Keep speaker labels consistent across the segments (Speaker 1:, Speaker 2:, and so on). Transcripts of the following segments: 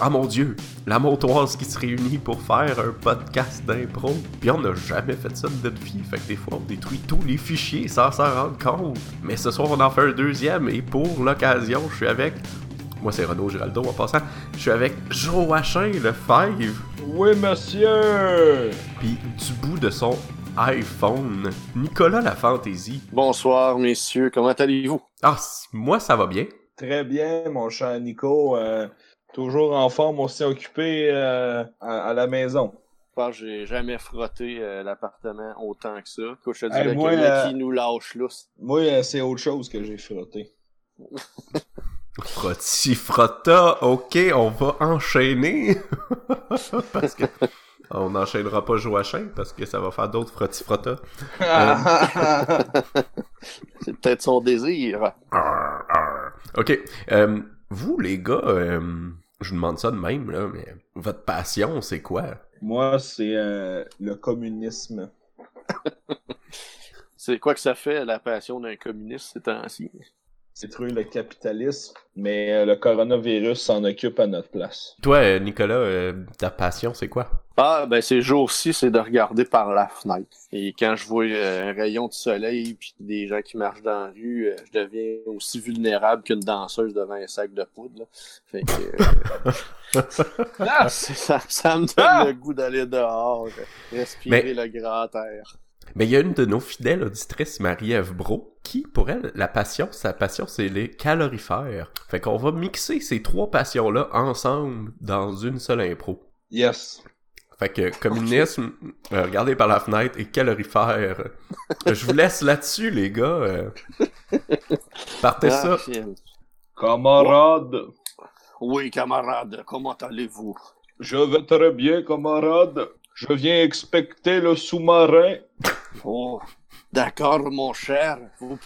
Speaker 1: ah mon dieu, la montoise qui se réunit pour faire un podcast d'impro. Puis on n'a jamais fait ça de notre vie, fait que des fois on détruit tous les fichiers sans s'en rendre compte. Mais ce soir on en fait un deuxième et pour l'occasion, je suis avec moi, c'est Renaud Giraldo en passant. Je suis avec Joachim le Five.
Speaker 2: Oui, monsieur!
Speaker 1: Puis du bout de son iPhone, Nicolas la Fantaisie.
Speaker 3: Bonsoir, messieurs. Comment allez-vous?
Speaker 1: Ah, moi, ça va bien.
Speaker 2: Très bien, mon cher Nico. Euh, toujours en forme, aussi occupé euh, à, la maison.
Speaker 3: Je pense que j'ai jamais frotté euh, l'appartement autant que ça. je te dirais moi, qui nous lâche.
Speaker 2: Moi, c'est autre chose que j'ai frotté.
Speaker 1: Frotti frotta, ok, on va enchaîner. parce que on n'enchaînera pas Joachim parce que ça va faire d'autres frotti frotta.
Speaker 3: C'est peut-être son désir.
Speaker 1: Ok. Euh, vous, les gars, euh, je vous demande ça de même, là, mais votre passion, c'est quoi?
Speaker 2: Moi, c'est euh, le communisme.
Speaker 3: c'est quoi que ça fait, la passion d'un communiste ces temps-ci?
Speaker 2: détruire le capitalisme, mais euh, le coronavirus s'en occupe à notre place.
Speaker 1: Toi, euh, Nicolas, euh, ta passion, c'est quoi?
Speaker 3: Ah, ben ces jours-ci, c'est de regarder par la fenêtre. Et quand je vois un rayon de soleil puis des gens qui marchent dans la rue, je deviens aussi vulnérable qu'une danseuse devant un sac de poudre. Fait que, ah! ça, ça, me donne ah! le goût d'aller dehors, respirer le grand air.
Speaker 1: Mais il y a une de nos fidèles auditrices, Marie-Ève Bro, qui, pour elle, la passion, sa passion, c'est les calorifères. Fait qu'on va mixer ces trois passions-là ensemble dans une seule impro.
Speaker 2: Yes.
Speaker 1: Fait que communisme, euh, regardez par la fenêtre et calorifère. Je vous laisse là-dessus, les gars. Euh. Partez ça.
Speaker 2: Camarade.
Speaker 3: Oui, camarade, comment allez-vous?
Speaker 2: Je vais très bien, camarade. Je viens expecter le sous-marin.
Speaker 3: Oh, d'accord, mon cher. Vous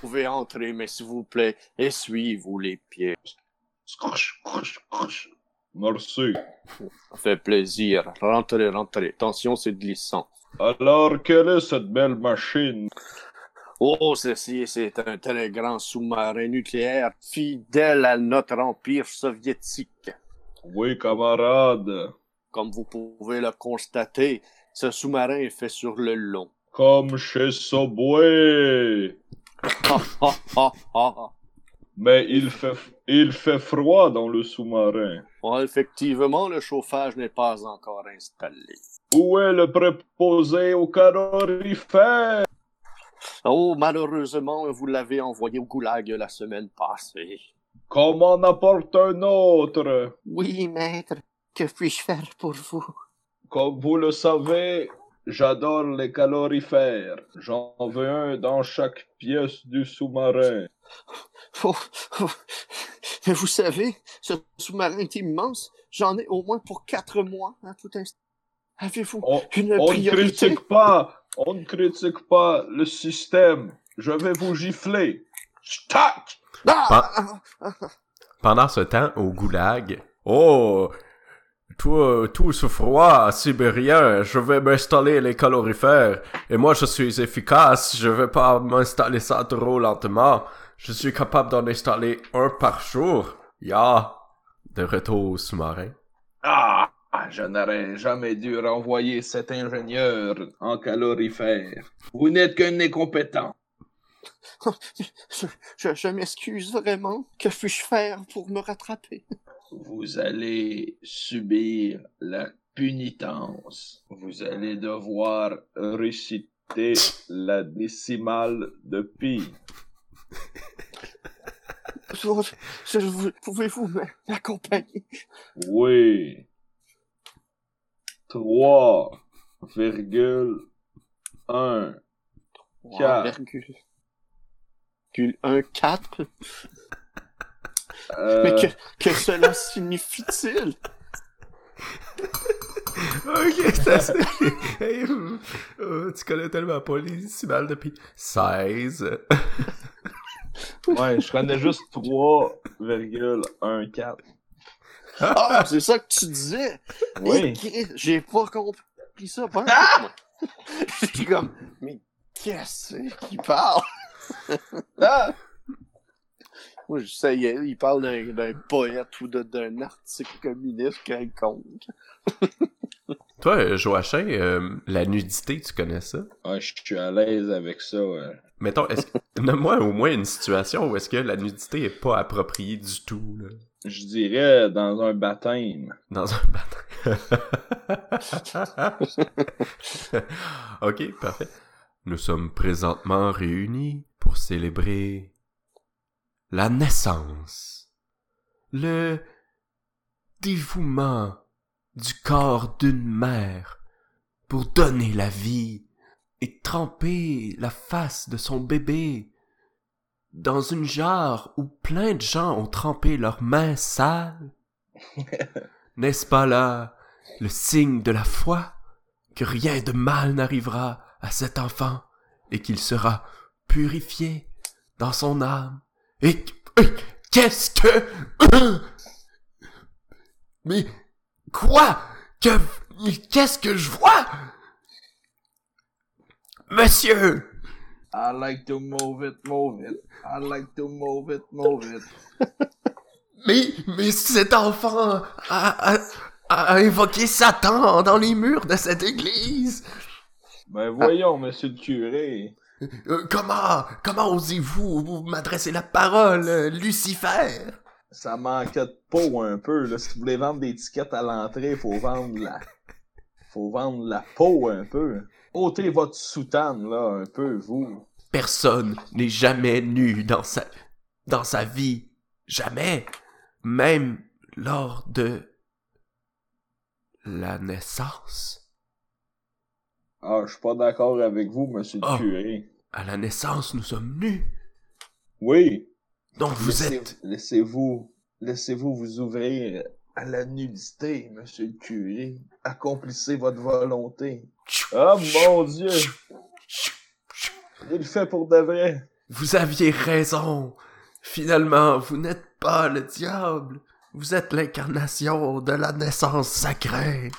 Speaker 3: pouvez entrer, mais s'il vous plaît, essuyez-vous les pieds.
Speaker 2: Merci.
Speaker 3: Ça fait plaisir. Rentrez, rentrez. Attention, c'est glissant.
Speaker 2: Alors, quelle est cette belle machine?
Speaker 3: Oh, ceci, c'est un très grand sous-marin nucléaire fidèle à notre empire soviétique.
Speaker 2: Oui, camarade.
Speaker 3: Comme vous pouvez le constater, ce sous-marin est fait sur le long.
Speaker 2: Comme chez Subway. Mais il fait, il fait froid dans le sous-marin.
Speaker 3: effectivement, le chauffage n'est pas encore installé.
Speaker 2: Où est le préposé au calorifère?
Speaker 3: Oh, malheureusement, vous l'avez envoyé au goulag la semaine passée.
Speaker 2: Comment en apporte un autre?
Speaker 3: Oui, maître. Que puis-je faire pour vous?
Speaker 2: Comme vous le savez, j'adore les calorifères. J'en veux un dans chaque pièce du sous-marin.
Speaker 3: Oh, oh. Mais vous savez, ce sous-marin est immense. J'en ai au moins pour quatre mois à tout instant. Avez-vous une
Speaker 2: on
Speaker 3: priorité?
Speaker 2: On ne critique pas, on ne critique pas le système. Je vais vous gifler. Stack!
Speaker 3: Ah!
Speaker 1: Pendant ce temps, au goulag, oh, tout, tout ce froid sibérien, je vais m'installer les calorifères. Et moi, je suis efficace, je vais pas m'installer ça trop lentement. Je suis capable d'en installer un par jour. Ya, de retour au sous-marin.
Speaker 2: Ah, je n'aurais jamais dû renvoyer cet ingénieur en calorifère. Vous n'êtes qu'un incompétent.
Speaker 3: je, je m'excuse vraiment. Que puis-je faire pour me rattraper?
Speaker 2: vous allez subir la punitence. Vous allez devoir réciter la décimale de pi.
Speaker 3: Pouvez-vous m'accompagner?
Speaker 2: Oui. 3,1
Speaker 3: 4. Mais que, que cela signifie-t-il?
Speaker 1: ok, c'est assez. Oh, tu connais tellement pas les décimales depuis 16.
Speaker 2: Ouais, je connais juste 3,14.
Speaker 3: Ah, c'est ça que tu disais?
Speaker 2: Oui.
Speaker 3: J'ai pas compris ça, pas ah! J'étais comme, mais qu'est-ce qu'il parle?
Speaker 2: ah!
Speaker 3: Moi, je sais, il, il parle d'un poète ou d'un article communiste quelconque.
Speaker 1: Toi, euh, Joachim, euh, la nudité, tu connais ça?
Speaker 2: Ah, je suis à l'aise avec ça. ouais.
Speaker 1: Mettons, est-ce que... Nomme-moi au moins une situation où est-ce que la nudité est pas appropriée du tout, là.
Speaker 2: Je dirais dans un baptême.
Speaker 1: Dans un bâtiment. ok, parfait. Nous sommes présentement réunis pour célébrer la naissance, le dévouement du corps d'une mère pour donner la vie et tremper la face de son bébé. Dans une jarre où plein de gens ont trempé leurs mains sales. N'est-ce pas là le signe de la foi que rien de mal n'arrivera à cet enfant et qu'il sera purifié dans son âme? Et et qu'est-ce que mais quoi? Que qu'est-ce que je vois? Monsieur
Speaker 2: I like to move it, move it. I like to move it, move it.
Speaker 1: mais mais cet enfant a, a, a invoqué Satan dans les murs de cette église
Speaker 2: Ben voyons, monsieur le curé.
Speaker 1: Euh, comment comment osez-vous vous m'adresser la parole euh, Lucifer?
Speaker 2: Ça manquait de peau un peu. Là. Si vous voulez vendre des tickets à l'entrée, faut vendre la. Faut vendre la peau un peu. ôtez votre soutane, là, un peu, vous.
Speaker 1: Personne n'est jamais nu dans sa, dans sa vie. Jamais. Même lors de la naissance.
Speaker 2: Ah, je suis pas d'accord avec vous, monsieur le
Speaker 1: Ah.
Speaker 2: curé.
Speaker 1: À la naissance, nous sommes nus.
Speaker 2: Oui.
Speaker 1: Donc vous
Speaker 2: Laissez-
Speaker 1: êtes...
Speaker 2: Laissez-vous. Laissez-vous vous ouvrir à la nudité, monsieur le curé. Accomplissez votre volonté. Oh mon dieu! Il le fait pour de vrai.
Speaker 1: Vous aviez raison. Finalement, vous n'êtes pas le diable. Vous êtes l'incarnation de la naissance sacrée.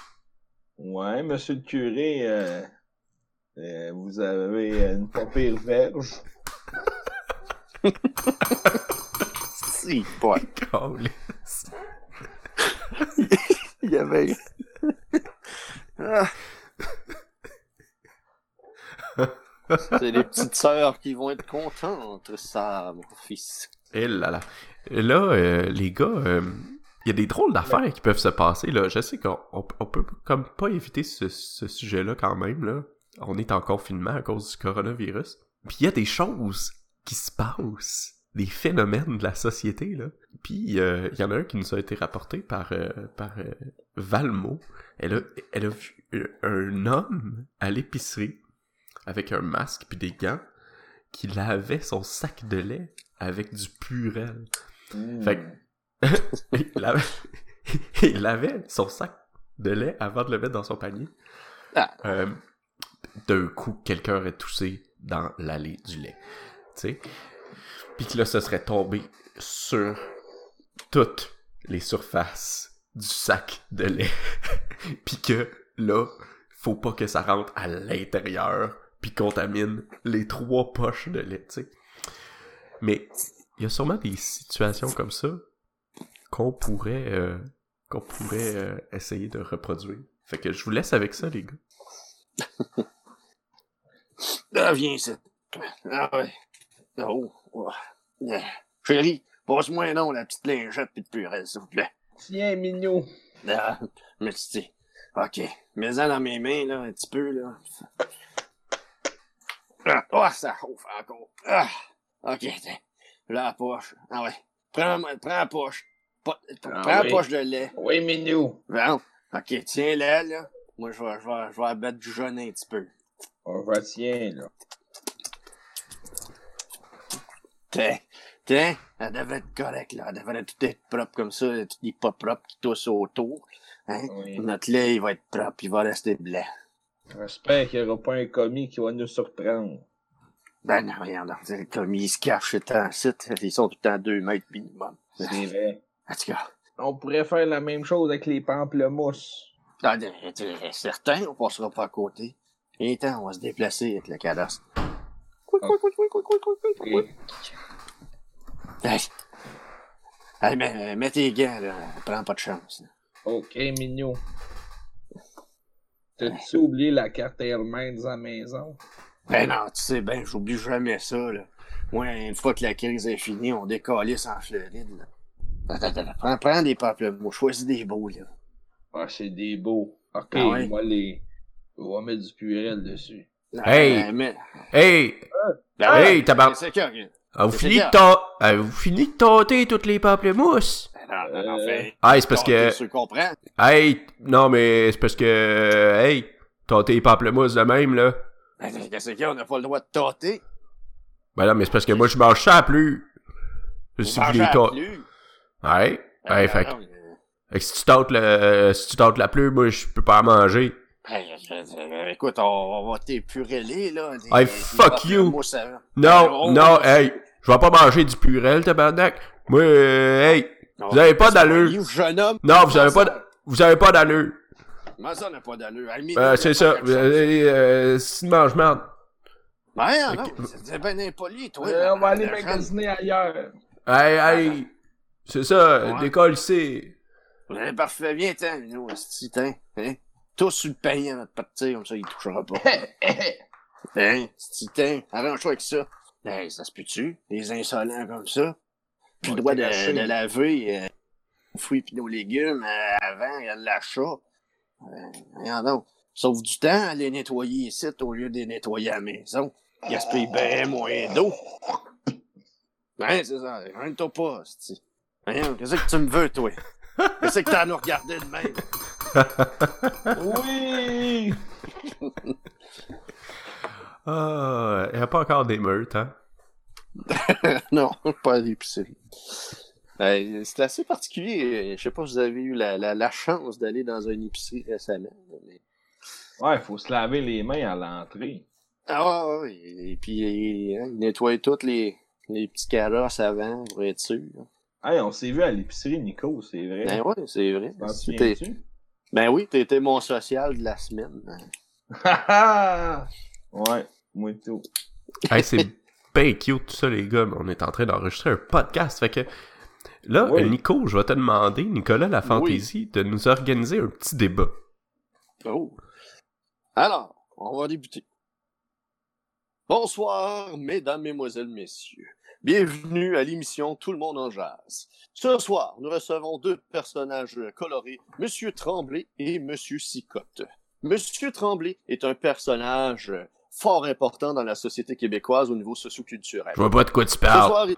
Speaker 2: Ouais, monsieur le curé, euh, euh, vous avez une pas pire verge.
Speaker 3: Si. Il y avait. Ah. C'est les petites sœurs qui vont être contentes, ça, mon fils.
Speaker 1: Et là là. Et là, euh, les gars, euh, il y a des drôles d'affaires qui peuvent se passer. Là. Je sais qu'on on, on peut comme pas éviter ce, ce sujet-là quand même. Là. On est en confinement à cause du coronavirus. Puis il y a des choses qui se passent, des phénomènes de la société. Là. Puis euh, il y en a un qui nous a été rapporté par, euh, par euh, Valmo. Elle a, elle a vu un homme à l'épicerie avec un masque puis des gants qui lavait son sac de lait avec du purel.
Speaker 2: Hmm.
Speaker 1: Fait il, avait, il avait son sac de lait avant de le mettre dans son panier.
Speaker 3: Ah.
Speaker 1: Euh, D'un coup, quelqu'un aurait toussé dans l'allée du lait. Sais? Puis que là, ce serait tombé sur toutes les surfaces du sac de lait. Puis que là, faut pas que ça rentre à l'intérieur puis contamine les trois poches de lait. Mais il y a sûrement des situations comme ça qu'on pourrait euh, qu'on pourrait euh, essayer de reproduire. Fait que je vous laisse avec ça, les gars.
Speaker 3: Ah, viens ici. Ah ouais. Oh. oh. Ah. Chérie, passe-moi non la petite lingette pis de purée, s'il vous plaît.
Speaker 2: Tiens, mignon.
Speaker 3: Ah, merci. Ok. Mets-en dans mes mains, là, un petit peu, là. Ah, oh, ça chauffe encore. Ah, ok, tiens. La poche. Ah ouais. Prends, prends la poche. Pa- prends
Speaker 2: Ah
Speaker 3: la poche de lait.
Speaker 2: Oui, mignon.
Speaker 3: Bon. Ok, tiens-la, là. Moi, je vais, je vais, je vais la battre du jaune un petit peu.
Speaker 2: On va tiens, là.
Speaker 3: Tiens, tiens, elle devrait être correcte, là. Elle devrait tout être propre comme ça, tout n'est pas propre qui tousse autour. Hein?
Speaker 2: Oui.
Speaker 3: Notre lait, il va être propre, il va rester blanc.
Speaker 2: J'espère qu'il n'y aura pas un commis qui va nous surprendre.
Speaker 3: Ben non, regarde, c'est comme ils se cachent tout le site. Ils sont tout le temps à deux mètres minimum.
Speaker 2: C'est vrai.
Speaker 3: En tout cas,
Speaker 2: On pourrait faire la même chose avec les pamplemousses.
Speaker 3: ah, de- certain, on passera pas à côté. Et temps, on va se déplacer avec le cadastre. Hey, mais, mets tes gants, là. Prends pas de chance. là.
Speaker 2: Ok, mignon. T'as-tu oublié la carte Airmains à la maison?
Speaker 3: Ben non, tu sais ben, j'oublie jamais ça, là. Moi, une fois que la crise est finie, on décalisse en Floride, là. Attends, attends, attends. Prends, prends des pamplemousses, choisis des beaux, là.
Speaker 2: Ah, c'est des beaux. Ok,
Speaker 3: Ah ouais?
Speaker 2: moi les. On va mettre du purel dessus.
Speaker 1: Hey!
Speaker 3: Euh, mais...
Speaker 1: Hey!
Speaker 3: Ben
Speaker 1: Hey,
Speaker 3: ouais,
Speaker 1: tabarnak.
Speaker 3: C'est ça, regarde.
Speaker 1: Avez-vous
Speaker 3: C'est
Speaker 1: fini, de ta- avez-vous fini de tâter toutes les pamplemousses?
Speaker 3: Ben non, non, non,
Speaker 2: Euh,
Speaker 3: fait...
Speaker 1: Hey, c'est parce que... Hey, non, mais c'est parce que... Hey, tâter les pamplemousses de même, là.
Speaker 3: Ben, qu'est-ce qu'il y a? On n'a pas le droit de tâter.
Speaker 1: Ben non, mais c'est parce que moi, je mange ça plus. Si vous les
Speaker 3: plus.
Speaker 1: Ouais.
Speaker 3: Ben,
Speaker 1: Ouais, fait que...
Speaker 3: non, euh,
Speaker 1: fait que si tu tâtes le... Si tu tâtes la pluie, moi, je peux pas en manger.
Speaker 3: Ben, écoute, on, on va t'épureler, là. des-
Speaker 1: Hey,
Speaker 3: des
Speaker 1: fuck you. Non, non, hey, je vais pas manger du purel, tabarnak. Moi, euh, hey,
Speaker 3: Non,
Speaker 1: vous avez pas
Speaker 3: c'est
Speaker 1: d'allure.
Speaker 3: you, jeune homme.
Speaker 1: non, vous avez pas, d- vous avez pas d'allure.
Speaker 3: Comment ça, n'a pas d'allure?
Speaker 1: Euh, c'est ça. Euh, euh, si tu manges merde.
Speaker 3: Ben non, c'est bien impoli, toi.
Speaker 2: Euh, on va aller magasiner ailleurs.
Speaker 1: Hey, hey, c'est ça,
Speaker 3: Ouais.
Speaker 1: décolle ici.
Speaker 3: Ouais, parfait, viens-t'en, nous, esti, t'in, hein? Tous sur le payant avant de partir, comme ça, il touchera pas. hein? Esti, t'in, arrange-toi avec ça. Ben, ça se peut-tu? Les insolents comme ça? Plus le droit de, de laver euh, nos fruits pis nos légumes euh, avant, il y a de l'achat. Euh, donc. Sauve du temps à les nettoyer ici au lieu de les nettoyer à la maison. Gaspille bien moins d'eau. Ben, c'est ça. Gêne-toi pas, esti. Voyons, qu'est-ce que tu me veux, toi? Qu'est-ce que t'as à nous regarder de même?
Speaker 2: Oui!
Speaker 1: Ah, il y a pas encore d'émeute, hein?
Speaker 3: non, pas à l'épicerie. Euh, c'est assez particulier. Je sais pas si vous avez eu la, la, la chance d'aller dans une épicerie récemment. mais-
Speaker 2: Ouais, faut se laver les mains à l'entrée.
Speaker 3: Ah ouais, ouais, et puis hein, ils nettoient toutes les, les petits carrosses avant pour être sûr.
Speaker 2: Hey, on s'est vu à l'épicerie, Nico, c'est vrai.
Speaker 3: Ben ouais, c'est vrai.
Speaker 2: Souviens-tu?
Speaker 3: Ben oui, t'étais mon social de la semaine.
Speaker 2: ouais, moi tout.
Speaker 1: Hey, c'est bien cute tout ça, les gars, mais on est en train d'enregistrer un podcast, fait que... Là,
Speaker 2: Oui.
Speaker 1: Nico, je vais te demander, Nicolas La Fantaisie, de nous organiser un petit débat.
Speaker 3: Oh. Alors, on va débuter. Bonsoir, mesdames, mesdemoiselles, messieurs. Bienvenue à l'émission Tout le monde en jazz. Ce soir, nous recevons deux personnages colorés, Monsieur Tremblay et Monsieur Sicotte. Monsieur Tremblay est un personnage fort important dans la société québécoise au niveau socioculturel.
Speaker 1: Je vois pas de quoi tu
Speaker 3: Ce
Speaker 1: parles.
Speaker 3: soir, il-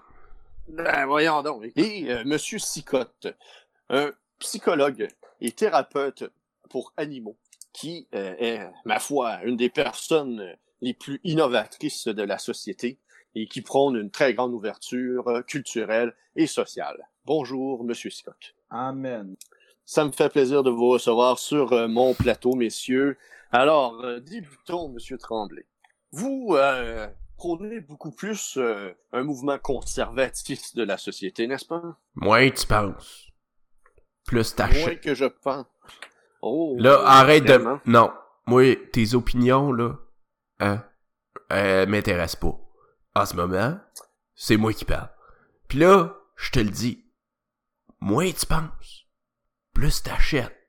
Speaker 3: ben, voyons donc. Et euh, Monsieur Sicotte, un psychologue et thérapeute pour animaux, qui euh, est, ma foi, une des personnes les plus innovatrices de la société et qui prône une très grande ouverture euh, culturelle et sociale. Bonjour, Monsieur Sicotte.
Speaker 2: Amen.
Speaker 3: Ça me fait plaisir de vous recevoir sur euh, mon plateau, messieurs. Alors, euh, débutons, Monsieur Tremblay. Vous euh, prônez beaucoup plus euh, un mouvement conservatiste de la société, n'est-ce pas?
Speaker 1: Moins tu penses. Plus
Speaker 3: Moins
Speaker 1: t'achètes.
Speaker 3: que je pense. Oh,
Speaker 1: Là, arrête
Speaker 3: vraiment?
Speaker 1: de... Non. Moi, tes opinions, là, hein, euh, m'intéressent pas. En ce moment, c'est moi qui parle. Puis là, je te le dis, moins tu penses, plus t'achètes.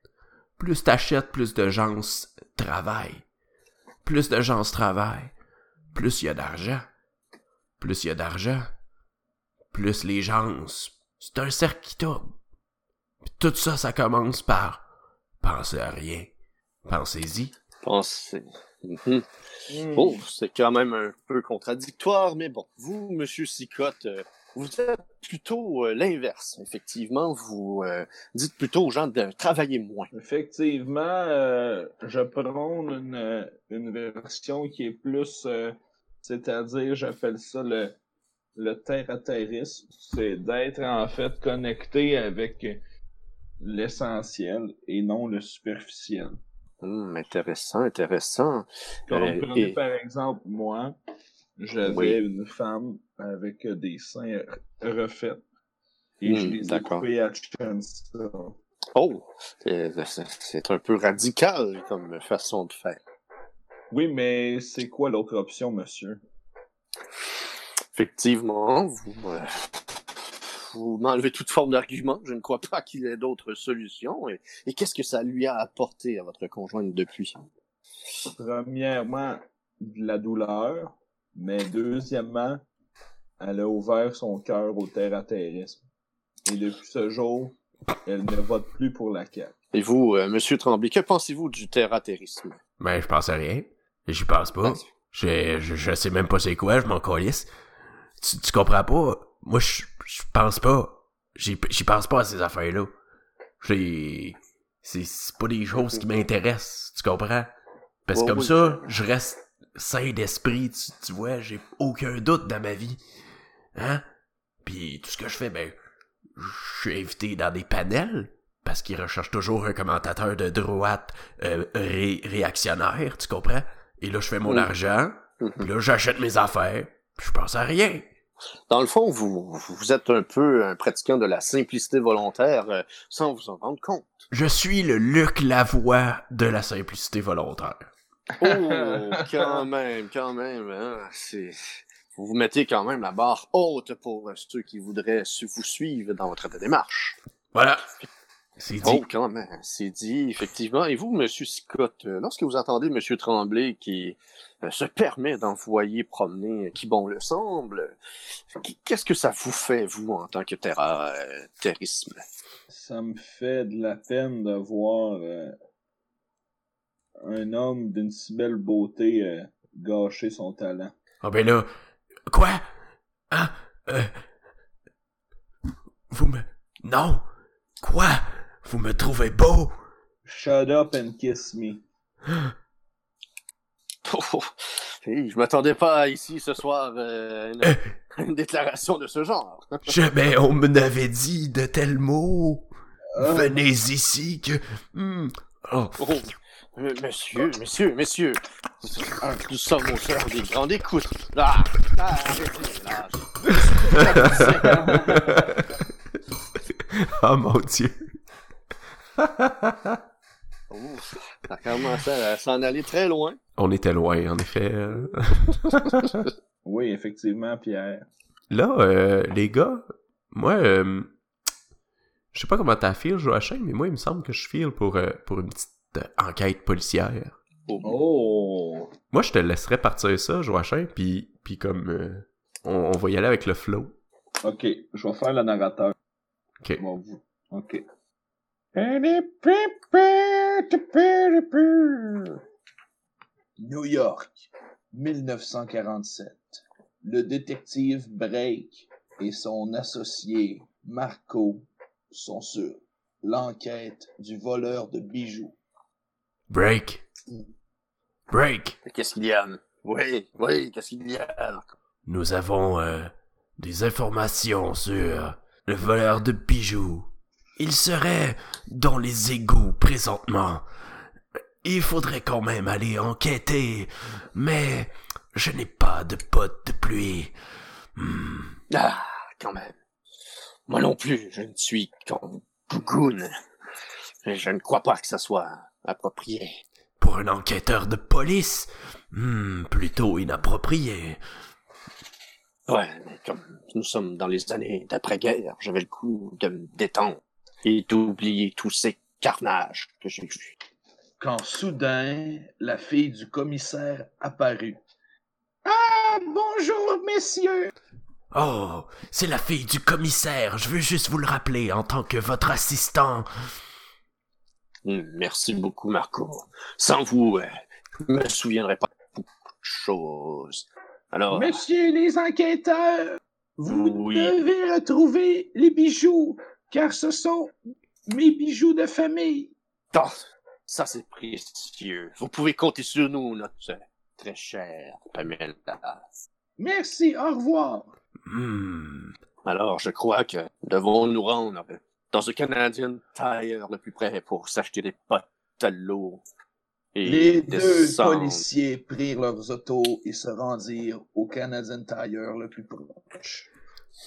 Speaker 1: Plus t'achètes, plus de gens travaillent. Plus de gens travaillent, plus il y a d'argent. Plus il y a d'argent, plus les gens... C'est un cercle qui tourne. Puis tout ça, ça commence par Pensez à rien. Pensez-y.
Speaker 3: Pensez.
Speaker 2: Hmm.
Speaker 3: Oh, c'est quand même un peu contradictoire, mais bon. Vous, Monsieur Sicotte, euh, vous êtes plutôt euh, l'inverse. Effectivement, vous euh, dites plutôt aux gens de travailler moins.
Speaker 2: Effectivement, euh, je prône une, une version qui est plus, c'est-à-dire, j'appelle ça le, le terre-à-terrisme. C'est d'être en fait connecté avec l'essentiel et non le superficiel.
Speaker 3: Hum, intéressant, intéressant.
Speaker 2: Comme
Speaker 3: Euh,
Speaker 2: prenez
Speaker 3: et-
Speaker 2: par exemple, moi, j'avais
Speaker 3: Oui.
Speaker 2: une femme avec des seins refaits et je
Speaker 3: Hmm,
Speaker 2: les ai coupés à.
Speaker 3: Oh, c'est un peu radical comme façon de faire.
Speaker 2: Oui, mais c'est quoi l'autre option, monsieur?
Speaker 3: Effectivement, vous, euh, vous m'enlevez toute forme d'argument. Je ne crois pas qu'il ait d'autres solutions. Et, et qu'est-ce que ça lui a apporté à votre conjointe depuis?
Speaker 2: Premièrement, de la douleur, mais deuxièmement, elle a ouvert son cœur au terre-à-terrisme. Et depuis ce jour, elle ne vote plus pour la CAQ.
Speaker 3: Et vous, euh, Monsieur Tremblay, que pensez-vous du terre-à-terrisme?
Speaker 1: Ben, je pense à rien. J'y pense pas. Je, je, je sais même pas c'est quoi, je m'en calisse. Tu, tu comprends pas? Moi, je, je pense pas. J'y j'y pense pas à ces affaires-là. J'ai... C'est c'est pas des choses qui m'intéressent, tu comprends? Parce que
Speaker 3: Ouais,
Speaker 1: comme
Speaker 3: oui.
Speaker 1: ça, je reste sain d'esprit, tu, tu vois, j'ai aucun doute dans ma vie. Hein? Puis tout ce que je fais, ben, je suis invité dans des panels, parce qu'ils recherchent toujours un commentateur de droite euh, ré- réactionnaire, tu comprends? Et là, je fais mon
Speaker 3: Oui.
Speaker 1: argent,
Speaker 3: Mhm.
Speaker 1: puis là, j'achète mes affaires, puis je pense à rien.
Speaker 3: Dans le fond, vous, vous êtes un peu un pratiquant de la simplicité volontaire euh, sans vous en rendre compte.
Speaker 1: Je suis le Luc Lavoie de la simplicité volontaire.
Speaker 3: Oh, quand même, quand même. Hein, c'est... Vous vous mettez quand même la barre haute pour euh, ceux qui voudraient vous suivre dans votre démarche.
Speaker 1: Voilà. C'est dit.
Speaker 3: Oh, quand même, c'est dit, effectivement. Et vous, Monsieur Scott, euh, lorsque vous entendez Monsieur Tremblay qui euh, se permet d'envoyer promener qui bon le semble, euh, qu'est-ce que ça vous fait, vous, en tant que terra, euh, terrisme?
Speaker 2: Ça me fait de la peine de voir euh, un homme d'une si belle beauté euh, gâcher son talent.
Speaker 1: Ah ben là, quoi? Hein? Euh, vous me... Non! Quoi? Vous me trouvez beau?
Speaker 2: Shut up and kiss me.
Speaker 3: Oh, oh. Hey, je m'attendais pas ici ce soir euh, une, une déclaration de ce genre.
Speaker 1: Jamais on me n'avait dit de tels mots.
Speaker 2: Ah,
Speaker 1: Venez ici que... Hmm. Oh.
Speaker 3: Oh, euh, monsieur, messieurs, messieurs, ah, nous sommes au cœur des grandes écoutes. Ah, ah, arrêtez, là.
Speaker 1: oh mon dieu.
Speaker 3: Oh, ça a commencé à s'en aller très loin.
Speaker 1: On était loin, en effet.
Speaker 2: Oui, effectivement, Pierre.
Speaker 1: Là, euh, les gars, moi, euh, je sais pas comment t'as feel, Joachim, mais moi, il me semble que je feel pour, euh, pour une petite euh, enquête policière.
Speaker 3: Oh,
Speaker 2: Oh!
Speaker 1: Moi, je te laisserais partir ça, Joachim, puis, puis comme euh, on, on va y aller avec le flow.
Speaker 2: Ok, je vais faire le narrateur.
Speaker 1: Ok.
Speaker 2: Bon. Ok. New York, 1947. Le détective Brake et son associé Marco sont sur l'enquête du voleur de bijoux.
Speaker 1: Break. Break.
Speaker 3: Qu'est-ce qu'il y a? Oui, oui, qu'est-ce qu'il y a?
Speaker 1: Nous avons euh, des informations sur le voleur de bijoux. Il serait dans les égouts présentement. Il faudrait quand même aller enquêter, mais je n'ai pas de pote de pluie. Hmm.
Speaker 3: Ah, quand même. Moi non plus, je ne suis qu'en gougoune. Je ne crois pas que ça soit approprié.
Speaker 1: Pour un enquêteur de police, hmm, plutôt inapproprié.
Speaker 3: Ouais, mais comme nous sommes dans les années d'après-guerre, j'avais le coup de me détendre et d'oublier tous ces carnages que j'ai vus.
Speaker 2: Quand soudain, la fille du commissaire apparut. Ah, bonjour, messieurs!
Speaker 1: Oh, c'est la fille du commissaire, je veux juste vous le rappeler en tant que votre assistant.
Speaker 3: Hmm, Merci beaucoup, Marco. Sans vous, euh, je me souviendrai pas de beaucoup de choses. Alors,
Speaker 2: Messieurs les enquêteurs, vous
Speaker 3: Oui.
Speaker 2: devez retrouver les bijoux, car ce sont mes bijoux de famille.
Speaker 3: ça c'est précieux. Vous pouvez compter sur nous, notre très chère Pamela.
Speaker 2: Merci, au revoir.
Speaker 1: Hmm.
Speaker 3: Alors, je crois que nous devons nous rendre dans ce Canadian Tire le plus près pour s'acheter des l'eau. Et
Speaker 2: Les deux policiers prirent leurs autos et se rendirent au Canadian Tire le plus proche.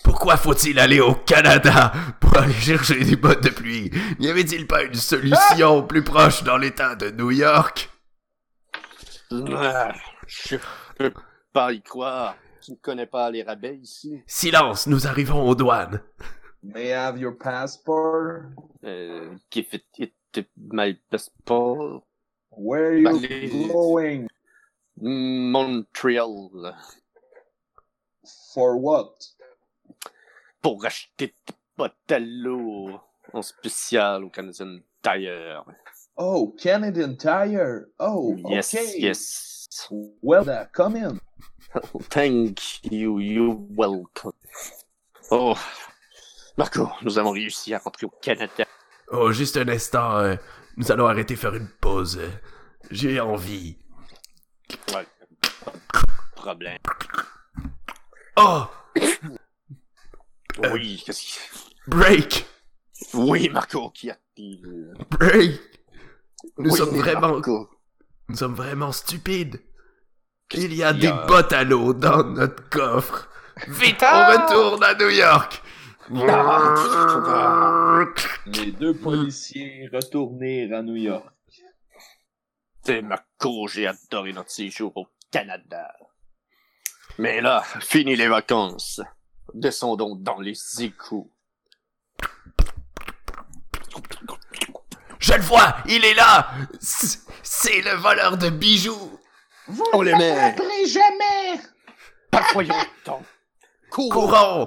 Speaker 1: Pourquoi faut-il aller au Canada pour aller chercher des bottes de pluie? N'y avait-il pas une solution plus proche dans l'état de New York?
Speaker 3: Ah, je peux pas y croire. Tu ne connais pas les rabais ici?
Speaker 1: Silence, nous arrivons aux douanes.
Speaker 2: May I have your passport?
Speaker 3: Uh, give it, it my passport.
Speaker 2: Where are you going?
Speaker 3: Montreal.
Speaker 2: For what?
Speaker 3: Pour acheter des bottles en spécial au Canadian Tire.
Speaker 2: Oh, Canadian Tire. Oh,
Speaker 3: Yes,
Speaker 2: okay.
Speaker 3: yes.
Speaker 2: Well, uh, come in.
Speaker 3: Thank you, you welcome. Oh, Marco, nous avons réussi à rentrer au Canada.
Speaker 1: Oh, juste un instant. euh, nous allons arrêter faire une pause. J'ai envie.
Speaker 3: Ouais. Problème.
Speaker 1: Oh!
Speaker 3: Oui, qu'est-ce qui...
Speaker 1: Break!
Speaker 3: Oui, Marco, qui a-t-il?
Speaker 1: Break! Nous
Speaker 3: Oui,
Speaker 1: sommes vraiment...
Speaker 3: Marco.
Speaker 1: Nous sommes vraiment stupides.
Speaker 3: Qu'est-ce
Speaker 1: Il y a des
Speaker 3: y a?
Speaker 1: bottes à l'eau dans notre coffre. Vite, on retourne à New York!
Speaker 2: Les deux policiers retournèrent à New York.
Speaker 3: C'est Marco, j'ai adoré notre séjour au Canada. Mais là, fini les vacances. Descendons dans les égouts.
Speaker 1: Je le vois! Il est là! C'est le voleur de bijoux!
Speaker 3: On les met!
Speaker 2: jamais!
Speaker 3: Parfoyons temps. Courons!
Speaker 1: Courons!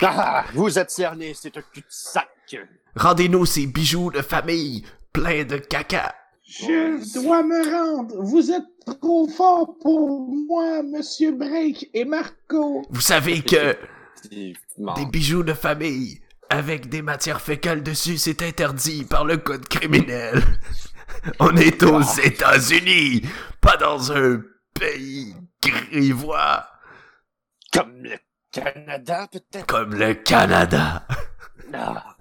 Speaker 3: Ah, vous êtes cerné, c'est un cul-de-sac.
Speaker 1: Rendez-nous ces bijoux de famille pleins de caca.
Speaker 2: Je dois me rendre. Vous êtes trop fort pour moi, Monsieur Break et Marco.
Speaker 1: Vous savez que des bijoux de famille avec des matières fécales dessus, c'est interdit par le code criminel. On est aux États-Unis, pas dans un pays grivois
Speaker 3: Comme le Canada, peut-être?
Speaker 1: comme le Canada.
Speaker 3: Ah.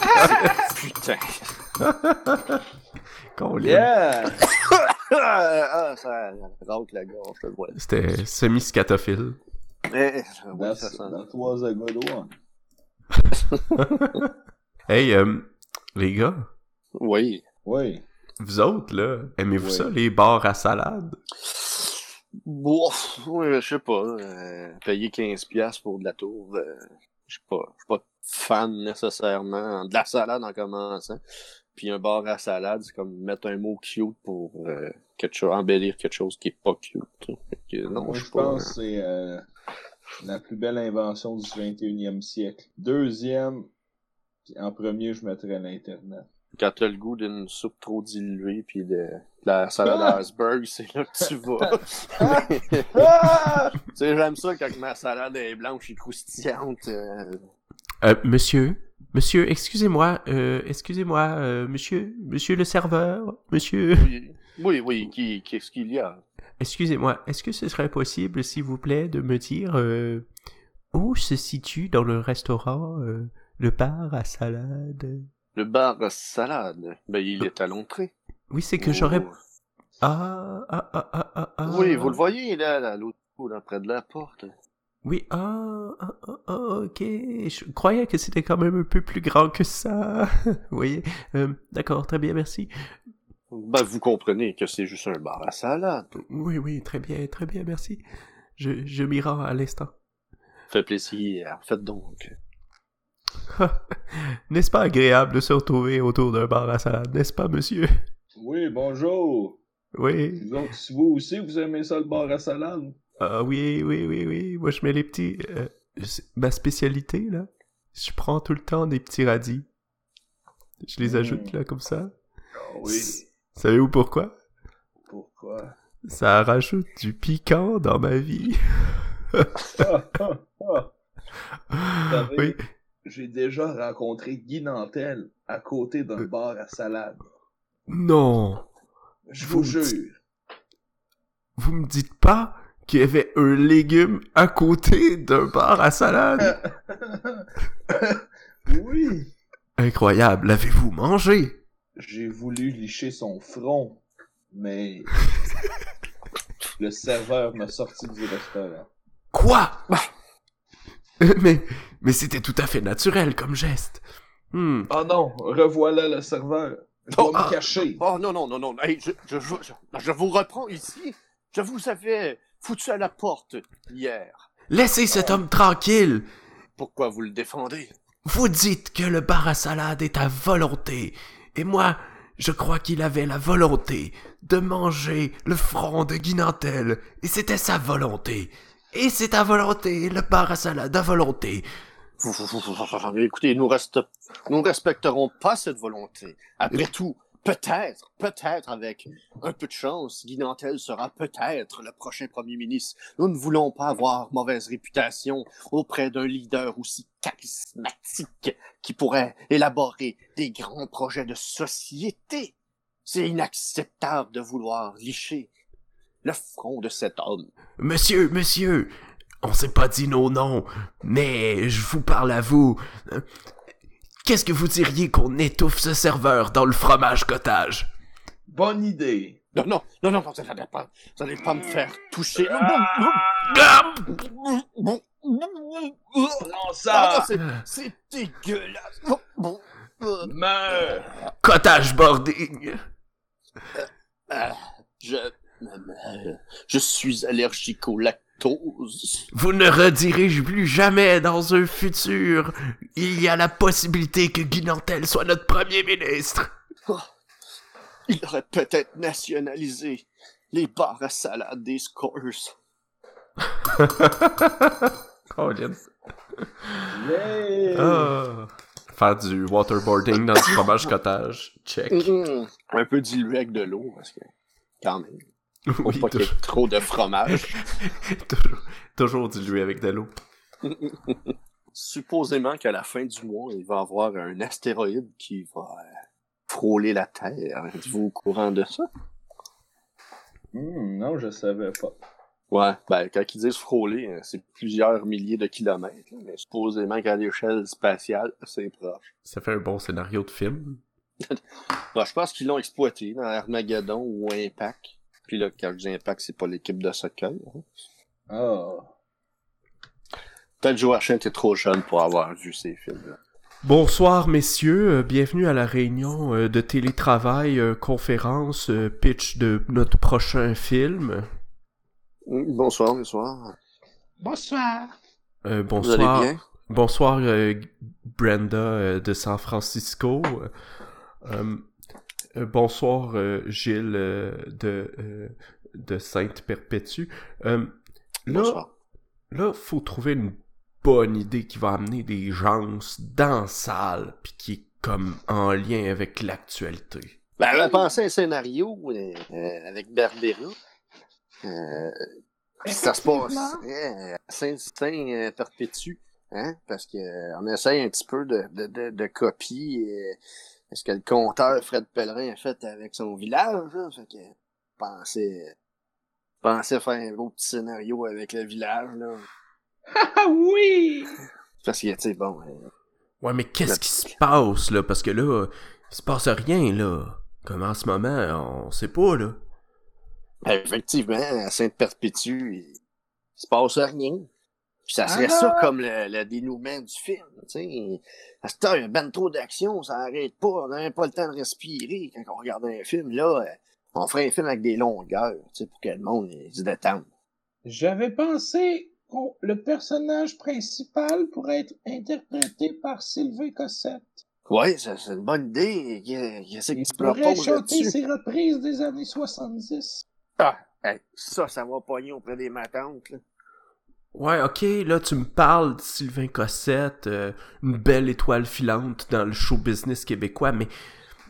Speaker 3: Putain.
Speaker 2: Yeah!
Speaker 3: ah, ça rentre la gorge, je le vois.
Speaker 1: C'était semi-scatophile.
Speaker 3: Eh, oui,
Speaker 2: That's,
Speaker 3: ça sent-
Speaker 2: that was a good one.
Speaker 1: Hey, euh, les gars,
Speaker 3: Oui.
Speaker 2: Oui.
Speaker 1: vous autres, là, aimez-vous
Speaker 2: Ouais.
Speaker 1: ça, les bars à salade?
Speaker 3: Bon, oui, je sais pas. euh, payer 15$ pour de la tour, euh, je sais pas. Je suis pas fan nécessairement de la salade en commençant. Puis un bar à salade, c'est comme mettre un mot cute pour euh, quelque chose, embellir quelque chose qui est pas cute. Que non,
Speaker 2: Moi,
Speaker 3: je
Speaker 2: pense que c'est euh, la plus belle invention du 21e siècle. Deuxième, puis en premier, je mettrais l'Internet.
Speaker 3: Quand t'as le goût d'une soupe trop diluée puis de, de la salade à iceberg, c'est là que tu vas.
Speaker 2: Ah!
Speaker 3: tu sais, j'aime ça quand ma salade est blanche et croustillante. euh,
Speaker 1: Euh, monsieur, monsieur, excusez-moi, euh, excusez-moi, euh, monsieur, monsieur le serveur, monsieur,
Speaker 3: oui, oui, oui, qui, qu'est-ce qu'il y a?
Speaker 1: excusez-moi, est-ce que ce serait possible, s'il vous plaît, de me dire euh, où se situe dans le restaurant le bar à salade?
Speaker 3: Le bar à salade, ben il est à l'entrée.
Speaker 1: Oui, c'est que
Speaker 3: Oh.
Speaker 1: j'aurais... Ah, ah, ah, ah, ah, ah.
Speaker 3: Oui, vous le voyez là, là, à l'autre bout, là, près de la porte.
Speaker 1: Oui, ah, ah, ah, ah, ok. Je croyais que c'était quand même un peu plus grand que ça. vous voyez, Euh, d'accord, très bien, merci.
Speaker 3: Ben, vous comprenez que c'est juste un bar à salade.
Speaker 1: Oui, oui, très bien, très bien, merci. Je, je m'y rends à l'instant.
Speaker 3: Fait plaisir, faites donc.
Speaker 1: N'est-ce pas agréable de se retrouver autour d'un bar à salade, n'est-ce pas, monsieur?
Speaker 2: Oui, bonjour.
Speaker 1: Oui.
Speaker 2: Si vous aussi, vous aimez ça, le bar à salade?
Speaker 1: Ah oui, oui, oui, oui. Moi, je mets les petits... euh, ma spécialité, là, je prends tout le temps des petits radis. Je les ajoute, là, comme ça.
Speaker 2: Ah oui.
Speaker 1: Savez-vous pourquoi?
Speaker 2: Pourquoi?
Speaker 1: Ça rajoute du piquant dans ma vie.
Speaker 2: Savez,
Speaker 1: Oui.
Speaker 2: J'ai déjà rencontré Guy Nantel à côté d'un
Speaker 1: Euh.
Speaker 2: bar à salade.
Speaker 1: Non.
Speaker 2: Je vous
Speaker 1: Vous-
Speaker 2: jure.
Speaker 1: Vous me dites pas qu'il y avait un légume à côté d'un bar à salade?
Speaker 2: oui.
Speaker 1: Incroyable. L'avez-vous mangé?
Speaker 2: J'ai voulu licher son front, mais le serveur m'a sorti du restaurant.
Speaker 1: Quoi? Mais, mais c'était tout à fait naturel comme geste. Hmm.
Speaker 2: Oh non, revoilà le serveur. Je dois
Speaker 3: Oh,
Speaker 2: me
Speaker 1: ah.
Speaker 2: cacher.
Speaker 3: Oh non, non, non, non, hey, je, je, je, je, je vous reprends ici. Je vous avais foutu à la porte hier.
Speaker 1: Laissez cet homme tranquille.
Speaker 3: Pourquoi vous le défendez?
Speaker 1: Vous dites que le bar à salade est à volonté. Et moi, je crois qu'il avait la volonté de manger le front de Guinantel. Et c'était sa volonté. Et c'est à volonté, le bar à salade à volonté.
Speaker 3: Écoutez, nous, reste... nous ne respecterons pas cette volonté. Après tout, peut-être, peut-être avec un peu de chance, Guy Nantel sera peut-être le prochain premier ministre. Nous ne voulons pas avoir mauvaise réputation auprès d'un leader aussi charismatique qui pourrait élaborer des grands projets de société. C'est inacceptable de vouloir licher le front de cet homme.
Speaker 1: Monsieur, monsieur, on s'est pas dit nos noms, mais je vous parle à vous. Qu'est-ce que vous diriez qu'on étouffe ce serveur dans le fromage cottage?
Speaker 2: Bonne idée.
Speaker 3: Non, non, non, non, vous n'allez pas, vous allez pas me faire toucher.
Speaker 2: Non,
Speaker 3: Ah,
Speaker 2: ça!
Speaker 3: c'est- c'est dégueulasse.
Speaker 2: Meurs!
Speaker 1: Cottage boarding!
Speaker 3: Ah, Je, je suis allergique au lactose.
Speaker 1: Vous ne redirez plus jamais dans un futur. Il y a la possibilité que Guy Nantel soit notre premier ministre.
Speaker 3: Il aurait peut-être nationalisé les bars à salade des Scores.
Speaker 2: Yeah!
Speaker 1: Ah. Faire du waterboarding dans du fromage cottage. Check.
Speaker 3: Un peu dilué avec de l'eau, parce que, quand même, faut
Speaker 1: Oui,
Speaker 3: pas qu'il y ait
Speaker 1: toujours,
Speaker 3: trop de fromage.
Speaker 1: toujours, toujours dilué avec de l'eau.
Speaker 3: Supposément qu'à la fin du mois, il va y avoir un astéroïde qui va euh, frôler la Terre. Êtes-vous au courant de ça?
Speaker 2: Hmm, non, je savais pas.
Speaker 3: Ouais, ben, quand ils disent frôler, euh, c'est plusieurs milliers de kilomètres. là, Mais supposément qu'à l'échelle spatiale, c'est proche.
Speaker 1: Ça fait un bon scénario de film.
Speaker 3: Ben, je pense qu'ils l'ont exploité dans Armageddon ou Impact. Puis là, quand je dis Impact, c'est pas l'équipe de soccer. hein.
Speaker 2: Ah.
Speaker 3: Peut-être Joachim était trop jeune pour avoir vu ces films-là.
Speaker 1: Bonsoir messieurs, Euh, bienvenue à la réunion euh, de télétravail, euh, conférence, pitch de notre prochain film.
Speaker 3: Bonsoir, bonsoir.
Speaker 2: Bonsoir.
Speaker 1: Euh,
Speaker 3: Vous
Speaker 1: bonsoir.
Speaker 3: allez bien?
Speaker 1: Bonsoir euh, Brenda euh, de San Francisco. Euh, bonsoir euh, Gilles euh, de, euh, de Sainte-Perpétue. Euh, là, là, faut trouver une bonne idée qui va amener des gens dans la salle, puis qui est comme en lien avec l'actualité.
Speaker 3: Ben, on a pensé à un scénario euh, avec Berbera. Euh, puis ça se passe euh, à Saint-Perpétue. Hein? Parce que euh, on essaye un petit peu de, de, de, de copier euh, ce que le conteur Fred Pellerin a fait avec son village. Là. Fait que pensais faire un beau petit scénario avec le village. Là.
Speaker 2: Ah oui!
Speaker 3: Parce que, tu sais, bon, euh,
Speaker 1: Ouais, mais qu'est-ce qui se passe, là? Parce que là, il se passe rien, là. Comme en ce moment, on sait pas, là.
Speaker 3: Ben, effectivement, à Sainte-Perpétue, il se passe rien. Ça serait
Speaker 2: Ah!
Speaker 3: ça comme le, le dénouement du film, tu sais. À ce temps, il y a ben trop d'action, ça arrête pas, on n'a même pas le temps de respirer quand on regarde un film, là. euh, On ferait un film avec des longueurs, tu sais, pour que le monde se détende.
Speaker 2: J'avais pensé que le personnage principal pourrait être interprété par Sylvain Cossette.
Speaker 3: Ça, c'est une bonne idée. Qu'est- Qu'est-ce que
Speaker 2: Il
Speaker 3: tu
Speaker 2: pourrait
Speaker 3: proposes
Speaker 2: chanter ses reprises des années 70.
Speaker 3: Ah, hey, ça, ça va pogner auprès des matantes, là.
Speaker 1: Ouais, ok, là, tu me parles de Sylvain Cossette, euh, une belle étoile filante dans le show business québécois, mais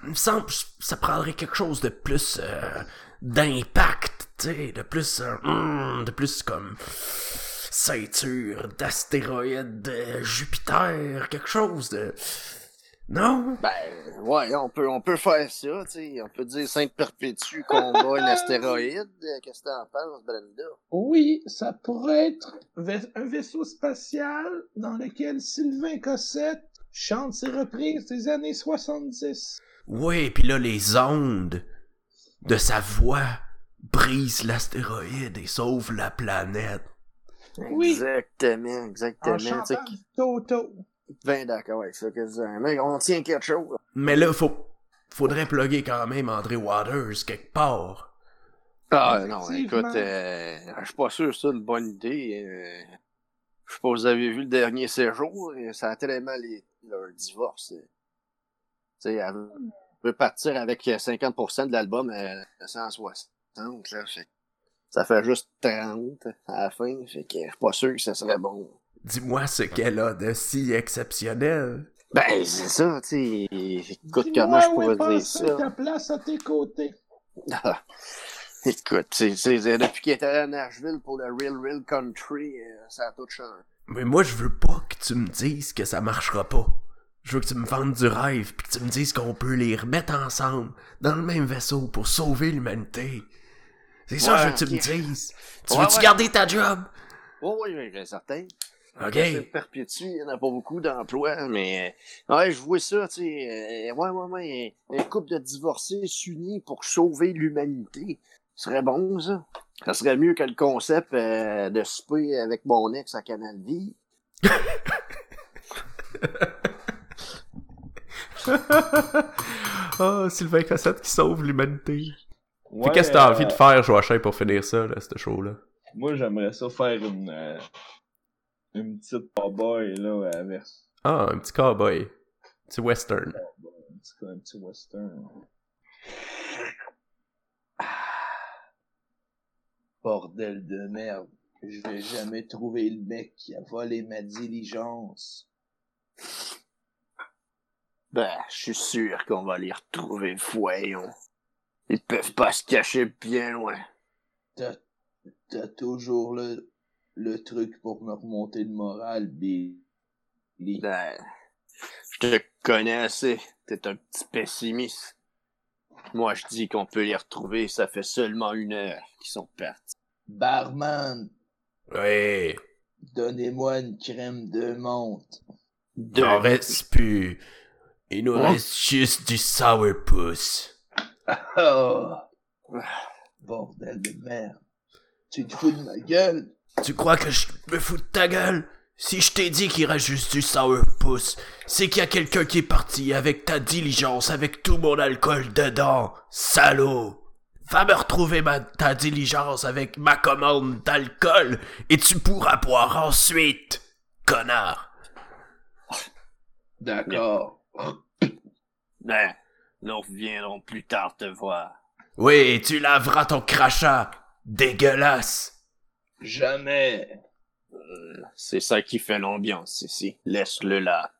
Speaker 1: il me semble que ça prendrait quelque chose de plus euh, d'impact, tu sais, de plus, euh, hum, de plus comme ceinture d'astéroïdes de Jupiter, quelque chose de... Non?
Speaker 3: Ben, ouais, on peut, on peut faire ça, tu sais. On peut dire Sainte-Perpétue combat un astéroïde. Qu'est-ce que t'en penses, Brenda?
Speaker 2: Oui, ça pourrait être un vaisseau spatial dans lequel Sylvain Cossette chante ses reprises des années 70.
Speaker 1: Oui, puis là, les ondes de sa voix brisent l'astéroïde et sauvent la planète.
Speaker 2: Oui.
Speaker 3: Exactement,
Speaker 2: En
Speaker 3: exactement.
Speaker 2: Chantant du Toto.
Speaker 3: Ben d'accord avec ça. Que ça. Mais on tient quelque chose.
Speaker 1: Mais là, faut, faudrait plugger quand même André Waters quelque part.
Speaker 3: Ah non, écoute, euh, je suis pas sûr que c'est une bonne idée. euh. Je sais pas, vous avez vu le dernier séjour, et ça a tellement les, leur divorce. Tu sais, elle veut partir avec 50% de l'album à 160. Là, fait, ça fait juste 30 à la fin, fait que je suis pas sûr que ça serait bon.
Speaker 1: Dis-moi ce qu'elle a de si exceptionnel.
Speaker 3: Ben, c'est ça, tu sais. Écoute, comment je pourrais dire ça?
Speaker 2: ta place à tes côtés.
Speaker 3: Ah, écoute, c'est, depuis qu'il était à Nashville pour le Real Real Country, euh, ça a tout changé.
Speaker 1: Mais moi, je veux pas que tu me dises que ça marchera pas. Je veux que tu me vendes du rêve, puis que tu me dises qu'on peut les remettre ensemble, dans le même vaisseau, pour sauver l'humanité. C'est ça que je veux que tu me dises. Tu
Speaker 3: Ouais,
Speaker 1: veux-tu
Speaker 3: ouais.
Speaker 1: garder ta job?
Speaker 3: Oui, oui, bien certain.
Speaker 1: Ok.
Speaker 3: Ça se perpétue, il n'y en a pas beaucoup d'emplois, mais euh, ouais, je vois ça, tu sais. euh, ouais, ouais, ouais. Un couple de divorcés s'unit pour sauver l'humanité. Ce serait bon, ça. Ça serait mieux que le concept euh, de souper avec mon ex à Canal Vie.
Speaker 1: Ah, Sylvain Cossette qui sauve l'humanité.
Speaker 2: Ouais,
Speaker 1: Puis qu'est-ce que t'as
Speaker 2: euh,
Speaker 1: envie de faire, Joachim, pour finir ça, là, ce show-là?
Speaker 2: Moi, j'aimerais ça faire une, euh, une petite cowboy, là, avec
Speaker 1: Ah, un petit cowboy. Un petit western.
Speaker 2: un petit, un petit western. Bordel de merde. Je vais jamais trouver le mec qui a volé ma diligence.
Speaker 3: Ben, je suis sûr qu'on va les retrouver, voyons. Ils peuvent pas se cacher bien loin.
Speaker 2: T'as, t'as toujours le, le truc pour me remonter le moral, Billy.
Speaker 3: Ben, je te connais assez. T'es un petit pessimiste. Moi, je dis qu'on peut les retrouver, ça fait seulement une heure qu'ils sont partis.
Speaker 2: Barman,
Speaker 1: Ouais.
Speaker 2: donnez-moi une crème de menthe.
Speaker 3: Deux.
Speaker 1: Il en reste plus. Il nous
Speaker 3: Hein?
Speaker 1: reste juste du sourpuss.
Speaker 2: Oh! Bordel de merde. Tu te fous de ma gueule?
Speaker 1: Tu crois que je me fous de ta gueule? Si je t'ai dit qu'il reste juste du sourpuss, c'est qu'il y a quelqu'un qui est parti avec ta diligence, avec tout mon alcool dedans. Salaud! Va me retrouver ma, ta diligence avec ma commande d'alcool et tu pourras boire ensuite, connard.
Speaker 2: D'accord.
Speaker 3: Ben, nous reviendrons plus tard te voir.
Speaker 1: Oui, tu laveras ton crachat. Dégueulasse.
Speaker 2: Jamais.
Speaker 3: Euh, c'est ça qui fait l'ambiance ici. Laisse-le là.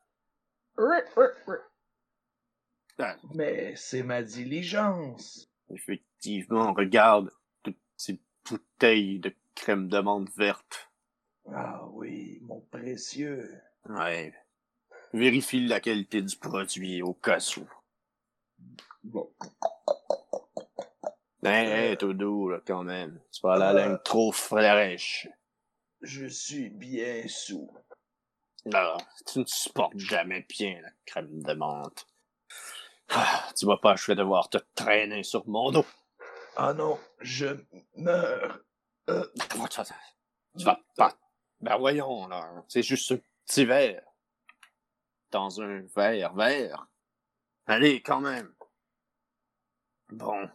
Speaker 3: Ben,
Speaker 2: Mais c'est ma diligence.
Speaker 3: effectivement, regarde toutes ces bouteilles de crème d'amande verte.
Speaker 2: Ah oui, mon précieux.
Speaker 3: Ouais. Vérifie la qualité du produit au cas où.
Speaker 2: Bon.
Speaker 3: Hey, hey, tout doux, là, quand même. Tu à la langue trop fraîche.
Speaker 2: Je suis bien sous.
Speaker 3: Ah, tu ne supportes jamais bien la crème de menthe. Ah, tu vas pas, je vais devoir te traîner sur mon dos.
Speaker 2: Ah non, je meurs. Euh,
Speaker 3: Tu vas pas. Ben voyons, là. C'est juste un petit verre. Dans un verre vert. Allez, quand même. Bon.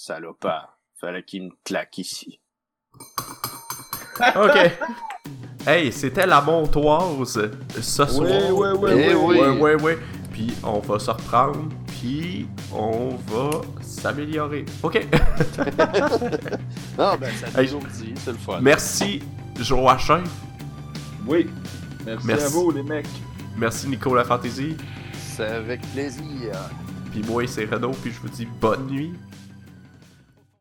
Speaker 3: Salopard. Fallait qu'il me claque ici.
Speaker 1: Ok. Hey, c'était la montoise ce soir.
Speaker 2: ouais, ouais,
Speaker 3: Eh oui.
Speaker 1: ouais, ouais, ouais. Puis on va se reprendre, puis on va s'améliorer. Ok.
Speaker 3: Ah, ben, ça
Speaker 1: Hey.
Speaker 3: dit, c'est le fun.
Speaker 1: Merci Joachim.
Speaker 2: oui. Merci,
Speaker 1: Merci.
Speaker 2: à vous, les mecs.
Speaker 1: Merci Nico la Fantasy.
Speaker 3: C'est avec plaisir.
Speaker 1: Puis moi c'est Renaud, puis je vous dis bonne nuit.